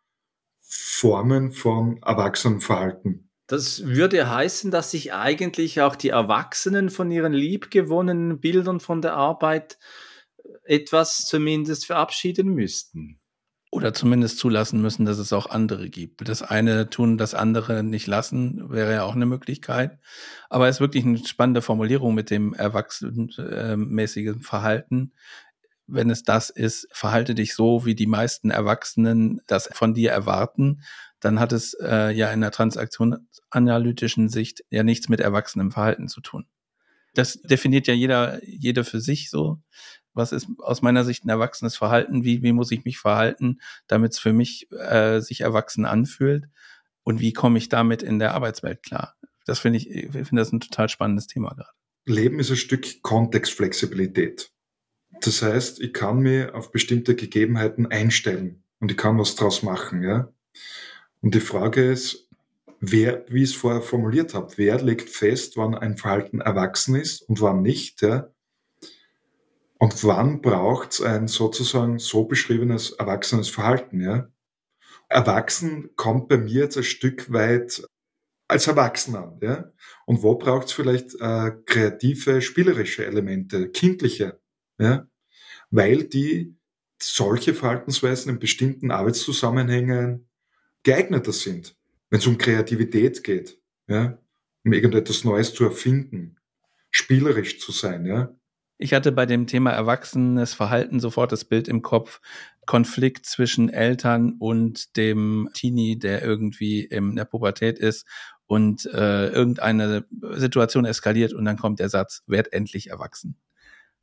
Formen von Erwachsenenverhalten. Das würde heißen, dass sich eigentlich auch die Erwachsenen von ihren liebgewonnenen Bildern von der Arbeit etwas zumindest verabschieden müssten. Oder zumindest zulassen müssen, dass es auch andere gibt. Das eine tun, das andere nicht lassen, wäre ja auch eine Möglichkeit. Aber es ist wirklich eine spannende Formulierung mit dem erwachsenmäßigen Verhalten. Wenn es das ist, verhalte dich so, wie die meisten Erwachsenen das von dir erwarten dann hat es äh, ja in der transaktionsanalytischen Sicht ja nichts mit erwachsenem Verhalten zu tun. Das definiert ja jeder, jeder für sich so. Was ist aus meiner Sicht ein erwachsenes Verhalten? Wie, wie muss ich mich verhalten, damit es für mich äh, sich erwachsen anfühlt? Und wie komme ich damit in der Arbeitswelt klar? Das finde ich, ich finde das ein total spannendes Thema gerade. Leben ist ein Stück Kontextflexibilität. Das heißt, ich kann mir auf bestimmte Gegebenheiten einstellen und ich kann was draus machen, ja. Und die Frage ist, wer, wie ich es vorher formuliert habe, wer legt fest, wann ein Verhalten erwachsen ist und wann nicht, ja? Und wann braucht es ein sozusagen so beschriebenes erwachsenes Verhalten, ja? Erwachsen kommt bei mir jetzt ein Stück weit als Erwachsener, ja? Und wo braucht es vielleicht äh, kreative, spielerische Elemente, kindliche, ja? Weil die solche Verhaltensweisen in bestimmten Arbeitszusammenhängen geeigneter sind, wenn es um Kreativität geht, ja, um irgendetwas Neues zu erfinden, spielerisch zu sein, ja. Ich hatte bei dem Thema erwachsenes Verhalten sofort das Bild im Kopf, Konflikt zwischen Eltern und dem Teenie, der irgendwie in der Pubertät ist und äh, irgendeine Situation eskaliert und dann kommt der Satz, werd endlich erwachsen.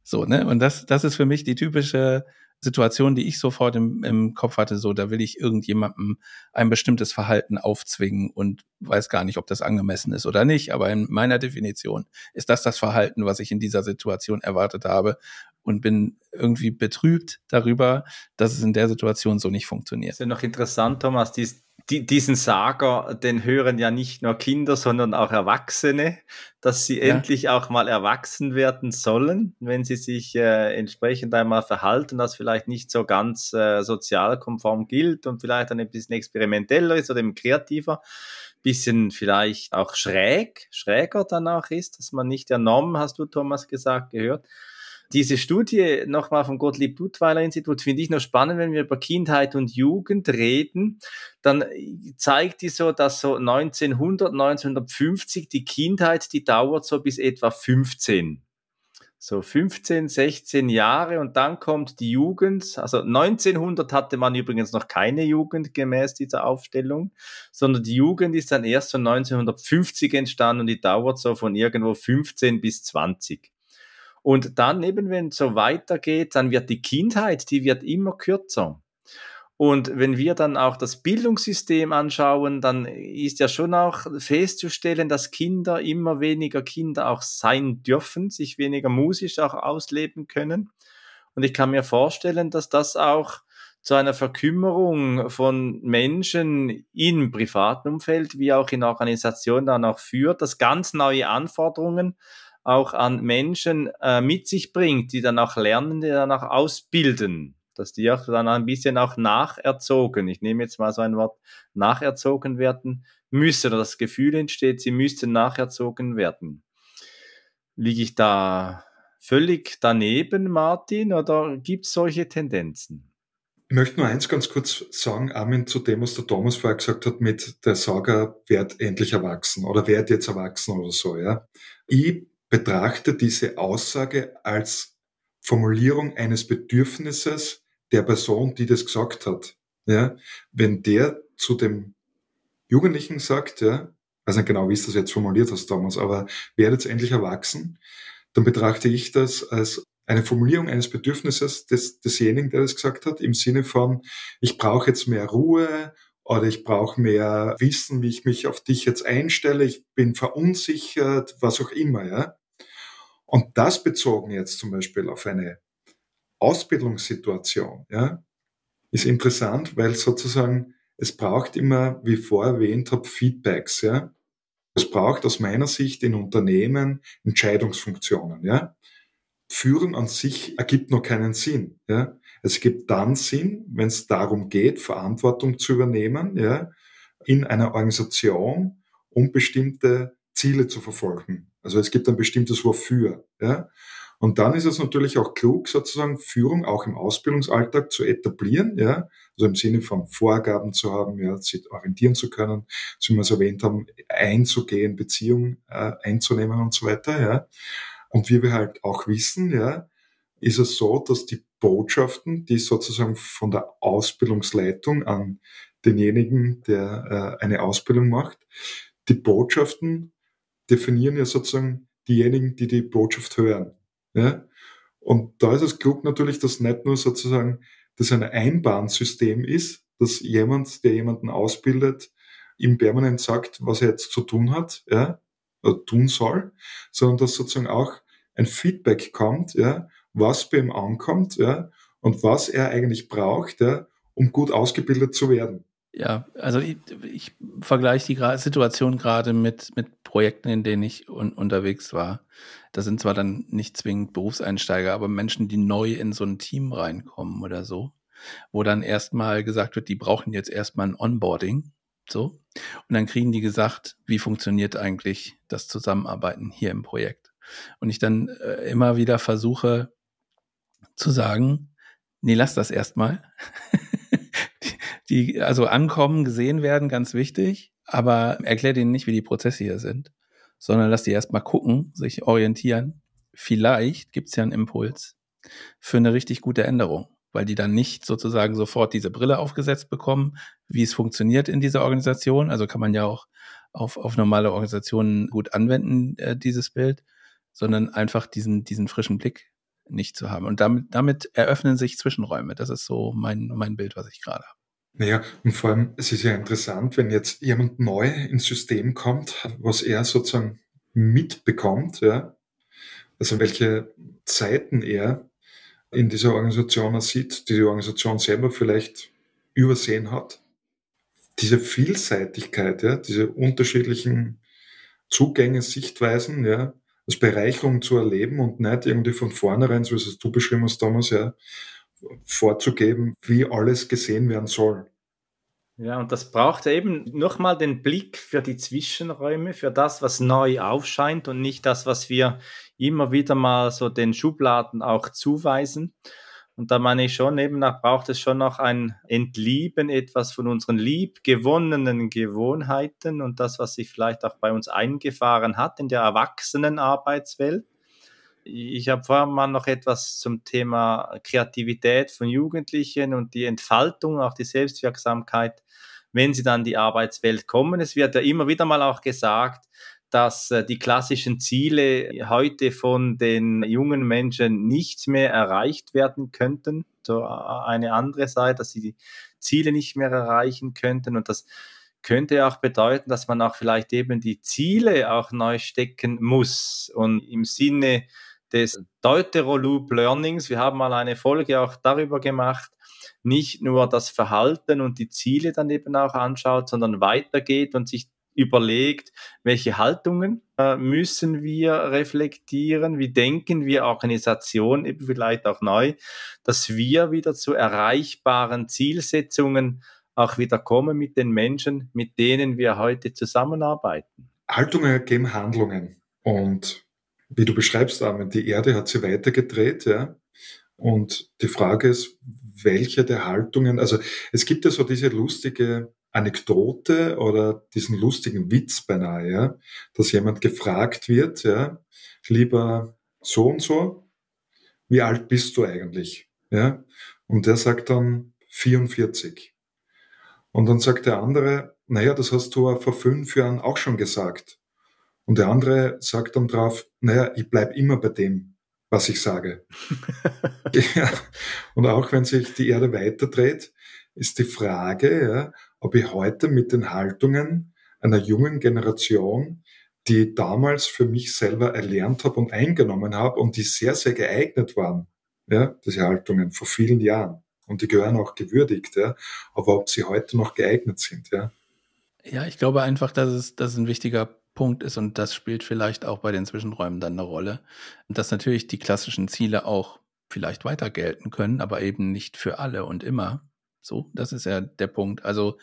So, ne? Und das, das ist für mich die typische Situation, die ich sofort im, im Kopf hatte, so, da will ich irgendjemandem ein bestimmtes Verhalten aufzwingen und weiß gar nicht, ob das angemessen ist oder nicht. Aber in meiner Definition ist das das Verhalten, was ich in dieser Situation erwartet habe und bin irgendwie betrübt darüber, dass es in der Situation so nicht funktioniert. Das ist ja noch interessant, Thomas, dies, die, diesen Sager, den hören ja nicht nur Kinder, sondern auch Erwachsene, dass sie ja. endlich auch mal erwachsen werden sollen, wenn sie sich äh, entsprechend einmal verhalten, das vielleicht nicht so ganz äh, sozialkonform gilt und vielleicht ein bisschen experimenteller ist oder eben kreativer, bisschen vielleicht auch schräg, schräger dann auch ist, dass man nicht der Norm, hast du Thomas gesagt, gehört. Diese Studie nochmal vom Gottlieb Duttweiler Institut finde ich noch spannend, wenn wir über Kindheit und Jugend reden, dann zeigt die so, dass so 1900, 1950 die Kindheit, die dauert so bis etwa 15 so 15, 16 Jahre und dann kommt die Jugend. Also 1900 hatte man übrigens noch keine Jugend gemäß dieser Aufstellung, sondern die Jugend ist dann erst von 1950 entstanden und die dauert so von irgendwo 15 bis 20. Und dann eben, wenn es so weitergeht, dann wird die Kindheit, die wird immer kürzer. Und wenn wir dann auch das Bildungssystem anschauen, dann ist ja schon auch festzustellen, dass Kinder immer weniger Kinder auch sein dürfen, sich weniger musisch auch ausleben können. Und ich kann mir vorstellen, dass das auch zu einer Verkümmerung von Menschen im privaten Umfeld wie auch in Organisationen dann auch führt, dass ganz neue Anforderungen auch an Menschen äh, mit sich bringt, die dann auch lernen, die dann auch ausbilden, dass die auch dann ein bisschen auch nacherzogen, ich nehme jetzt mal so ein Wort, nacherzogen werden müssen oder das Gefühl entsteht, sie müssten nacherzogen werden. Liege ich da völlig daneben, Martin, oder gibt es solche Tendenzen? Ich möchte nur eins ganz kurz sagen, Armin, zu dem, was der Thomas vorher gesagt hat, mit der Saga wird endlich erwachsen oder wird jetzt erwachsen oder so, ja. Ich betrachte diese Aussage als Formulierung eines Bedürfnisses der Person, die das gesagt hat. Ja, wenn der zu dem Jugendlichen sagt, ja, weiß nicht genau, wie es das jetzt formuliert hast, Thomas, aber werdet endlich erwachsen, dann betrachte ich das als eine Formulierung eines Bedürfnisses des, desjenigen, der das gesagt hat, im Sinne von, ich brauche jetzt mehr Ruhe oder ich brauche mehr Wissen, wie ich mich auf dich jetzt einstelle, ich bin verunsichert, was auch immer, ja. Und das bezogen jetzt zum Beispiel auf eine Ausbildungssituation, ja, ist interessant, weil sozusagen es braucht immer, wie vorher erwähnt habe, Feedbacks, ja. Es braucht aus meiner Sicht in Unternehmen Entscheidungsfunktionen, ja. Führen an sich ergibt noch keinen Sinn. Ja? Es gibt dann Sinn, wenn es darum geht, Verantwortung zu übernehmen ja, in einer Organisation, um bestimmte Ziele zu verfolgen. Also es gibt ein bestimmtes Wofür. Ja? Und dann ist es natürlich auch klug, sozusagen Führung auch im Ausbildungsalltag zu etablieren, ja, also im Sinne von Vorgaben zu haben, ja, sich orientieren zu können, wie wir es erwähnt haben, einzugehen, Beziehungen äh, einzunehmen und so weiter, ja. Und wie wir halt auch wissen, ja, ist es so, dass die Botschaften, die sozusagen von der Ausbildungsleitung an denjenigen, der äh, eine Ausbildung macht, die Botschaften definieren ja sozusagen diejenigen, die die Botschaft hören. Ja? Und da ist es klug natürlich, dass nicht nur sozusagen das ein Einbahnsystem ist, dass jemand, der jemanden ausbildet, ihm permanent sagt, was er jetzt zu tun hat, ja, oder tun soll, sondern dass sozusagen auch ein Feedback kommt, ja, was bei ihm ankommt, ja, und was er eigentlich braucht, ja, um gut ausgebildet zu werden. Ja, also ich, ich vergleiche die Situation gerade mit, mit Projekten, in denen ich un unterwegs war. Das sind zwar dann nicht zwingend Berufseinsteiger, aber Menschen, die neu in so ein Team reinkommen oder so, wo dann erstmal gesagt wird, die brauchen jetzt erstmal ein Onboarding. So. Und dann kriegen die gesagt, wie funktioniert eigentlich das Zusammenarbeiten hier im Projekt. Und ich dann äh, immer wieder versuche zu sagen, nee, lass das erstmal. die, also ankommen, gesehen werden, ganz wichtig, aber erklär denen nicht, wie die Prozesse hier sind, sondern lass die erstmal gucken, sich orientieren. Vielleicht gibt's ja einen Impuls für eine richtig gute Änderung, weil die dann nicht sozusagen sofort diese Brille aufgesetzt bekommen, wie es funktioniert in dieser Organisation. Also kann man ja auch auf, auf normale Organisationen gut anwenden, äh, dieses Bild, sondern einfach diesen, diesen frischen Blick nicht zu haben. Und damit, damit eröffnen sich Zwischenräume. Das ist so mein, mein Bild, was ich gerade habe. Naja, und vor allem, es ist ja interessant, wenn jetzt jemand neu ins System kommt, was er sozusagen mitbekommt, ja, also welche Zeiten er in dieser Organisation sieht, die die Organisation selber vielleicht übersehen hat. Diese Vielseitigkeit, ja, diese unterschiedlichen Zugänge, Sichtweisen, ja, als Bereicherung zu erleben und nicht irgendwie von vornherein, so wie es du beschrieben hast, Thomas, ja, vorzugeben, wie alles gesehen werden soll. Ja, und das braucht eben nochmal den Blick für die Zwischenräume, für das, was neu aufscheint und nicht das, was wir immer wieder mal so den Schubladen auch zuweisen. Und da meine ich schon, eben nach braucht es schon noch ein Entlieben etwas von unseren liebgewonnenen Gewohnheiten und das, was sich vielleicht auch bei uns eingefahren hat in der Erwachsenenarbeitswelt ich habe vorher mal noch etwas zum Thema Kreativität von Jugendlichen und die Entfaltung, auch die Selbstwirksamkeit, wenn sie dann in die Arbeitswelt kommen. Es wird ja immer wieder mal auch gesagt, dass äh, die klassischen Ziele heute von den jungen Menschen nicht mehr erreicht werden könnten. So eine andere Seite, dass sie die Ziele nicht mehr erreichen könnten und das könnte auch bedeuten, dass man auch vielleicht eben die Ziele auch neu stecken muss und im Sinne des Deuteroloop Learnings. Wir haben mal eine Folge auch darüber gemacht, nicht nur das Verhalten und die Ziele dann eben auch anschaut, sondern weitergeht und sich überlegt, welche Haltungen äh, müssen wir reflektieren, wie denken wir Organisation eben vielleicht auch neu, dass wir wieder zu erreichbaren Zielsetzungen auch wieder kommen mit den Menschen, mit denen wir heute zusammenarbeiten. Haltungen ergeben Handlungen und wie du beschreibst, Armin, die Erde hat sie weitergedreht, ja. Und die Frage ist, welche der Haltungen, also es gibt ja so diese lustige Anekdote oder diesen lustigen Witz beinahe, ja, dass jemand gefragt wird, ja, lieber so und so, wie alt bist du eigentlich? Ja, und der sagt dann 44. Und dann sagt der andere, naja, das hast du vor fünf Jahren auch schon gesagt. Und der andere sagt dann drauf, naja, ich bleib immer bei dem, was ich sage. ja. Und auch wenn sich die Erde weiterdreht, ist die Frage, ja, ob ich heute mit den Haltungen einer jungen Generation, die damals für mich selber erlernt habe und eingenommen habe und die sehr, sehr geeignet waren, ja, diese Haltungen vor vielen Jahren. Und die gehören auch gewürdigt, ja. Aber ob sie heute noch geeignet sind, ja. Ja, ich glaube einfach, dass es, dass es ein wichtiger Punkt ist und das spielt vielleicht auch bei den Zwischenräumen dann eine Rolle. Dass natürlich die klassischen Ziele auch vielleicht weiter gelten können, aber eben nicht für alle und immer. So, das ist ja der Punkt. Also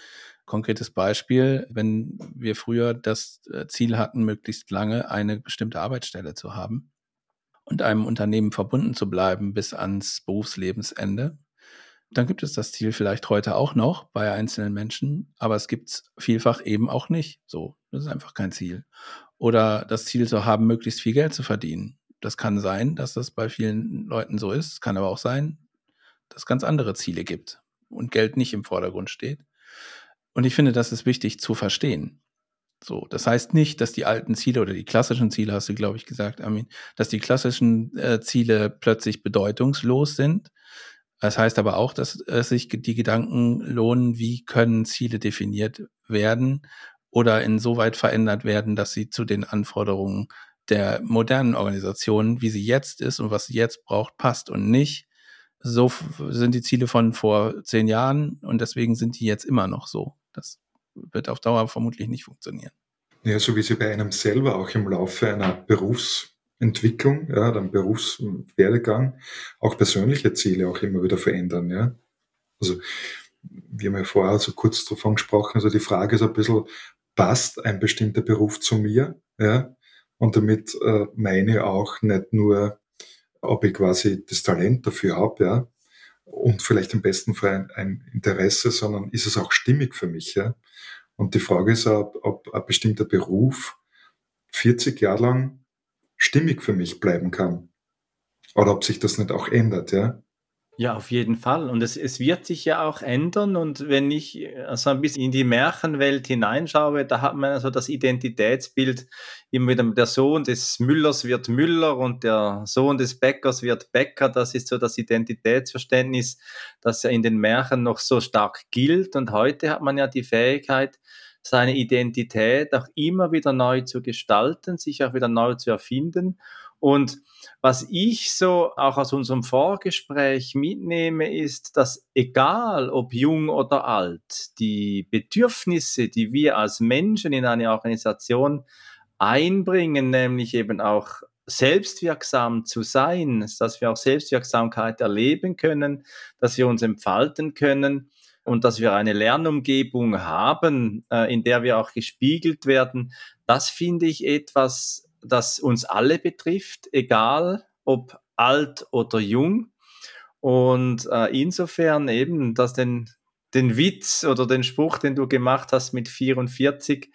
konkretes Beispiel, wenn wir früher das äh, Ziel hatten, möglichst lange eine bestimmte Arbeitsstelle zu haben und einem Unternehmen verbunden zu bleiben bis ans Berufslebensende, dann gibt es das Ziel vielleicht heute auch noch bei einzelnen Menschen, aber es gibt es vielfach eben auch nicht. So, das ist einfach kein Ziel. Oder das Ziel zu haben, möglichst viel Geld zu verdienen. Das kann sein, dass das bei vielen Leuten so ist. Es kann aber auch sein, dass es ganz andere Ziele gibt und Geld nicht im Vordergrund steht. Und ich finde, das ist wichtig zu verstehen. So, das heißt nicht, dass die alten Ziele oder die klassischen Ziele, hast du, glaube ich, gesagt, Armin, dass die klassischen äh, Ziele plötzlich bedeutungslos sind. Das heißt aber auch, dass äh, sich die Gedanken lohnen, wie können Ziele definiert werden oder insoweit verändert werden, dass sie zu den Anforderungen der modernen Organisation, wie sie jetzt ist und was sie jetzt braucht, passt und nicht, so sind die Ziele von vor zehn Jahren und deswegen sind die jetzt immer noch so. Das wird auf Dauer vermutlich nicht funktionieren. Ja, so wie sie bei einem selber auch im Laufe einer Berufsentwicklung, ja, einem Berufswerdegang auch persönliche Ziele auch immer wieder verändern. Ja. Also wir haben ja vorher so kurz davon gesprochen, also die Frage ist ein bisschen, passt ein bestimmter Beruf zu mir? Ja? Und damit äh, meine auch nicht nur ob ich quasi das Talent dafür habe, ja, und vielleicht im besten Fall ein, ein, Interesse, sondern ist es auch stimmig für mich, ja. Und die Frage ist, ob, ob ein bestimmter Beruf 40 Jahre lang stimmig für mich bleiben kann. Oder ob sich das nicht auch ändert, ja. Ja, auf jeden Fall. Und es, es wird sich ja auch ändern. Und wenn ich also ein bisschen in die Märchenwelt hineinschaue, da hat man also das Identitätsbild immer wieder, der Sohn des Müllers wird Müller und der Sohn des Bäckers wird Bäcker. Das ist so das Identitätsverständnis, das ja in den Märchen noch so stark gilt. Und heute hat man ja die Fähigkeit, seine Identität auch immer wieder neu zu gestalten, sich auch wieder neu zu erfinden. Und was ich so auch aus unserem Vorgespräch mitnehme, ist, dass egal ob jung oder alt, die Bedürfnisse, die wir als Menschen in eine Organisation einbringen, nämlich eben auch selbstwirksam zu sein, dass wir auch Selbstwirksamkeit erleben können, dass wir uns entfalten können und dass wir eine Lernumgebung haben, äh, in der wir auch gespiegelt werden, das finde ich etwas das uns alle betrifft, egal ob alt oder jung. Und äh, insofern eben, dass den, den Witz oder den Spruch, den du gemacht hast mit 44,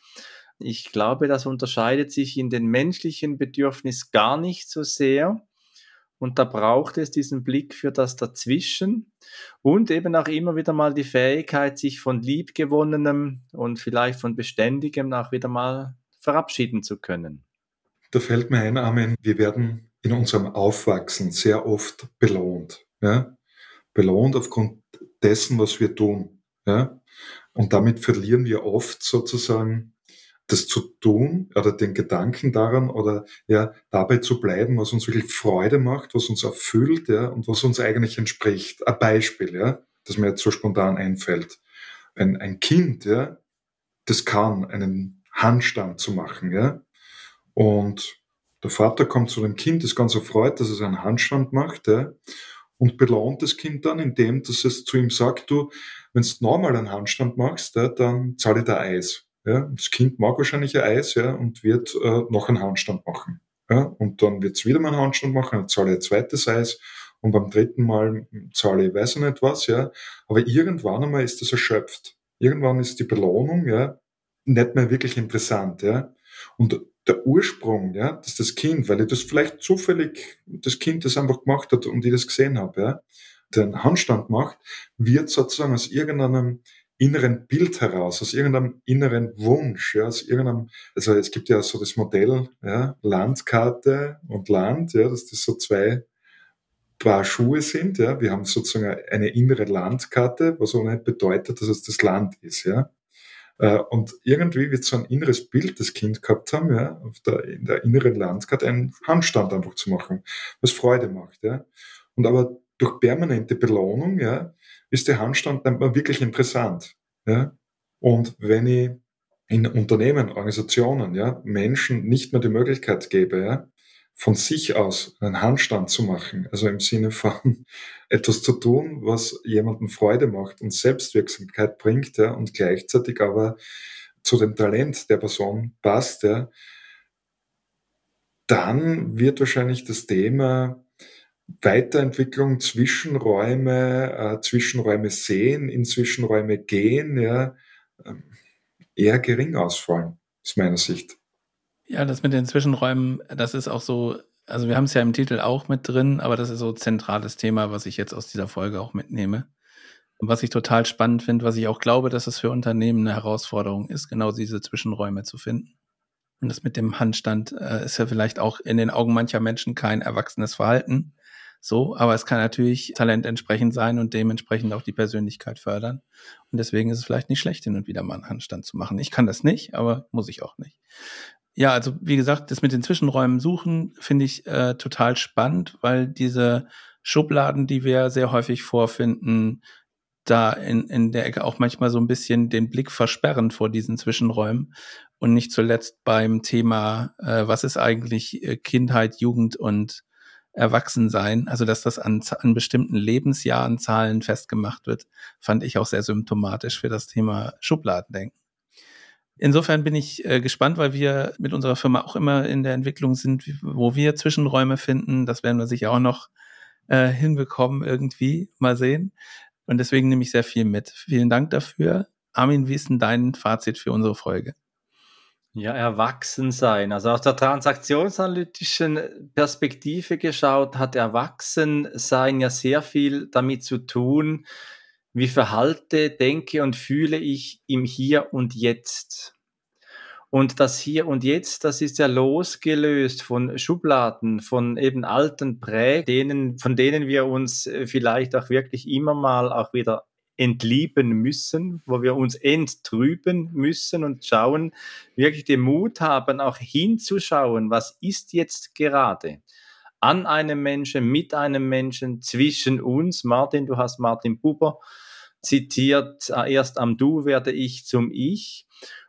ich glaube, das unterscheidet sich in den menschlichen Bedürfnissen gar nicht so sehr. Und da braucht es diesen Blick für das Dazwischen und eben auch immer wieder mal die Fähigkeit, sich von Liebgewonnenem und vielleicht von Beständigem auch wieder mal verabschieden zu können. Da fällt mir ein, Armin, wir werden in unserem Aufwachsen sehr oft belohnt. Ja? Belohnt aufgrund dessen, was wir tun. Ja? Und damit verlieren wir oft sozusagen das zu tun oder den Gedanken daran oder ja dabei zu bleiben, was uns wirklich Freude macht, was uns erfüllt, ja, und was uns eigentlich entspricht. Ein Beispiel, ja, das mir jetzt so spontan einfällt. Ein, ein Kind, ja, das kann einen Handstand zu machen, ja, und der Vater kommt zu dem Kind, ist ganz erfreut, dass es einen Handstand macht, ja, und belohnt das Kind dann, indem dass es zu ihm sagt, du, wenn du nochmal einen Handstand machst, ja, dann zahle ich dir Eis. Ja. Das Kind mag wahrscheinlich ein Eis ja, und wird äh, noch einen Handstand machen. Ja. Und dann wird es wieder mal einen Handstand machen, dann zahle ich ein zweites Eis und beim dritten Mal zahle ich weiß ich nicht was, ja. Aber irgendwann einmal ist das erschöpft. Irgendwann ist die Belohnung, ja, nicht mehr wirklich interessant, ja. Und der Ursprung, ja, dass das Kind, weil ich das vielleicht zufällig, das Kind das einfach gemacht hat und ich das gesehen habe, ja, den Handstand macht, wird sozusagen aus irgendeinem inneren Bild heraus, aus irgendeinem inneren Wunsch, ja, aus irgendeinem, also es gibt ja so das Modell, ja, Landkarte und Land, ja, dass das so zwei Paar Schuhe sind, ja. Wir haben sozusagen eine innere Landkarte, was auch nicht bedeutet, dass es das Land ist, ja. Äh, und irgendwie wird so ein inneres Bild das Kind gehabt haben, ja, der, in der inneren Landkarte einen Handstand einfach zu machen, was Freude macht, ja. Und aber durch permanente Belohnung, ja, ist der Handstand dann wirklich interessant. Ja? Und wenn ich in Unternehmen, Organisationen, ja, Menschen nicht mehr die Möglichkeit gebe, ja, von sich aus einen Handstand zu machen, also im Sinne von etwas zu tun, was jemandem Freude macht und Selbstwirksamkeit bringt, ja, und gleichzeitig aber zu dem Talent der Person passt, ja, dann wird wahrscheinlich das Thema Weiterentwicklung, Zwischenräume, äh, Zwischenräume sehen, in Zwischenräume gehen, ja, ähm, eher gering ausfallen, aus meiner Sicht. Ja, das mit den Zwischenräumen, das ist auch so, also wir haben es ja im Titel auch mit drin, aber das ist so zentrales Thema, was ich jetzt aus dieser Folge auch mitnehme. Und was ich total spannend finde, was ich auch glaube, dass es für Unternehmen eine Herausforderung ist, genau diese Zwischenräume zu finden. Und das mit dem Handstand äh, ist ja vielleicht auch in den Augen mancher Menschen kein erwachsenes Verhalten. So, aber es kann natürlich Talent entsprechend sein und dementsprechend auch die Persönlichkeit fördern. Und deswegen ist es vielleicht nicht schlecht, hin und wieder mal einen Handstand zu machen. Ich kann das nicht, aber muss ich auch nicht. Ja, also wie gesagt, das mit den Zwischenräumen suchen finde ich äh, total spannend, weil diese Schubladen, die wir sehr häufig vorfinden, da in, in der Ecke auch manchmal so ein bisschen den Blick versperren vor diesen Zwischenräumen und nicht zuletzt beim Thema, äh, was ist eigentlich äh, Kindheit, Jugend und Erwachsensein, also dass das an, an bestimmten Lebensjahrenzahlen festgemacht wird, fand ich auch sehr symptomatisch für das Thema Schubladendenken. Insofern bin ich äh, gespannt, weil wir mit unserer Firma auch immer in der Entwicklung sind, wo wir Zwischenräume finden. Das werden wir sicher auch noch äh, hinbekommen irgendwie. Mal sehen. Und deswegen nehme ich sehr viel mit. Vielen Dank dafür. Armin, wie ist denn dein Fazit für unsere Folge? Ja, erwachsen sein. Also aus der transaktionsanalytischen Perspektive geschaut, hat Erwachsensein ja sehr viel damit zu tun, wie verhalte, denke und fühle ich im Hier und Jetzt. Und das Hier und Jetzt, das ist ja losgelöst von Schubladen, von eben alten Prägungen, von denen wir uns äh, vielleicht auch wirklich immer mal auch wieder entlieben müssen, wo wir uns enttrüben müssen und schauen, wirklich den Mut haben, auch hinzuschauen, was ist jetzt gerade an einem Menschen, mit einem Menschen, zwischen uns. Martin, du hast Martin Buber zitiert, äh, erst am Du werde ich zum Ich.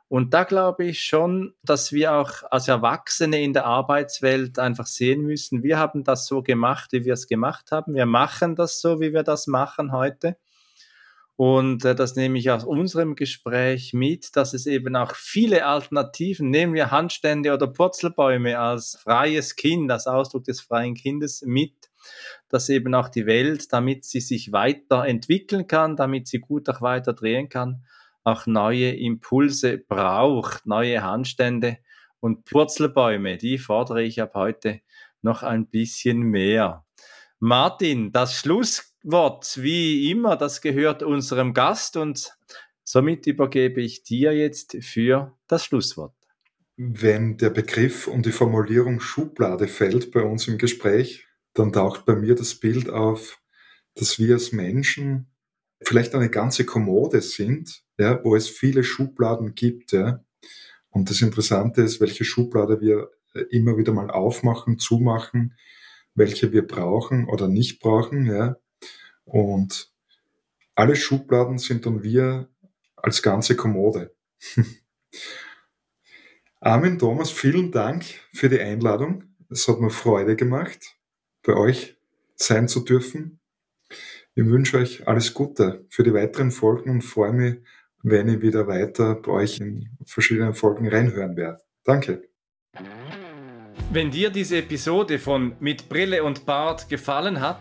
Und da glaube ich schon, dass wir auch als Erwachsene in der Arbeitswelt einfach sehen müssen, wir haben das so gemacht, wie wir es gemacht haben. Wir machen das so, wie wir das machen heute. Und äh, das nehme ich aus unserem Gespräch mit, dass es eben auch viele Alternativen, nehmen wir Handstände oder Purzelbäume als freies Kind, als Ausdruck des freien Kindes mit, dass eben auch die Welt, damit sie sich weiterentwickeln kann, damit sie gut auch weiter drehen kann, auch neue Impulse braucht, neue Handstände und Purzelbäume, die fordere ich ab heute noch ein bisschen mehr. Martin, das Schlusswort, wie immer, das gehört unserem Gast und somit übergebe ich dir jetzt für das Schlusswort. Wenn der Begriff und die Formulierung Schublade fällt bei uns im Gespräch, dann taucht bei mir das Bild auf, dass wir als Menschen vielleicht eine ganze Kommode sind, ja, wo es viele Schubladen gibt. Ja. Und das Interessante ist, welche Schublade wir immer wieder mal aufmachen, zumachen, welche wir brauchen oder nicht brauchen. Ja. Und alle Schubladen sind dann wir als ganze Kommode. Armin, Thomas, vielen Dank für die Einladung. Es hat mir Freude gemacht, bei euch sein zu dürfen. Ich wünsche euch alles Gute für die weiteren Folgen und freue mich, wenn ich wieder weiter bei euch in verschiedenen Folgen reinhören werde. Danke. Wenn dir diese Episode von Mit Brille und Bart gefallen hat,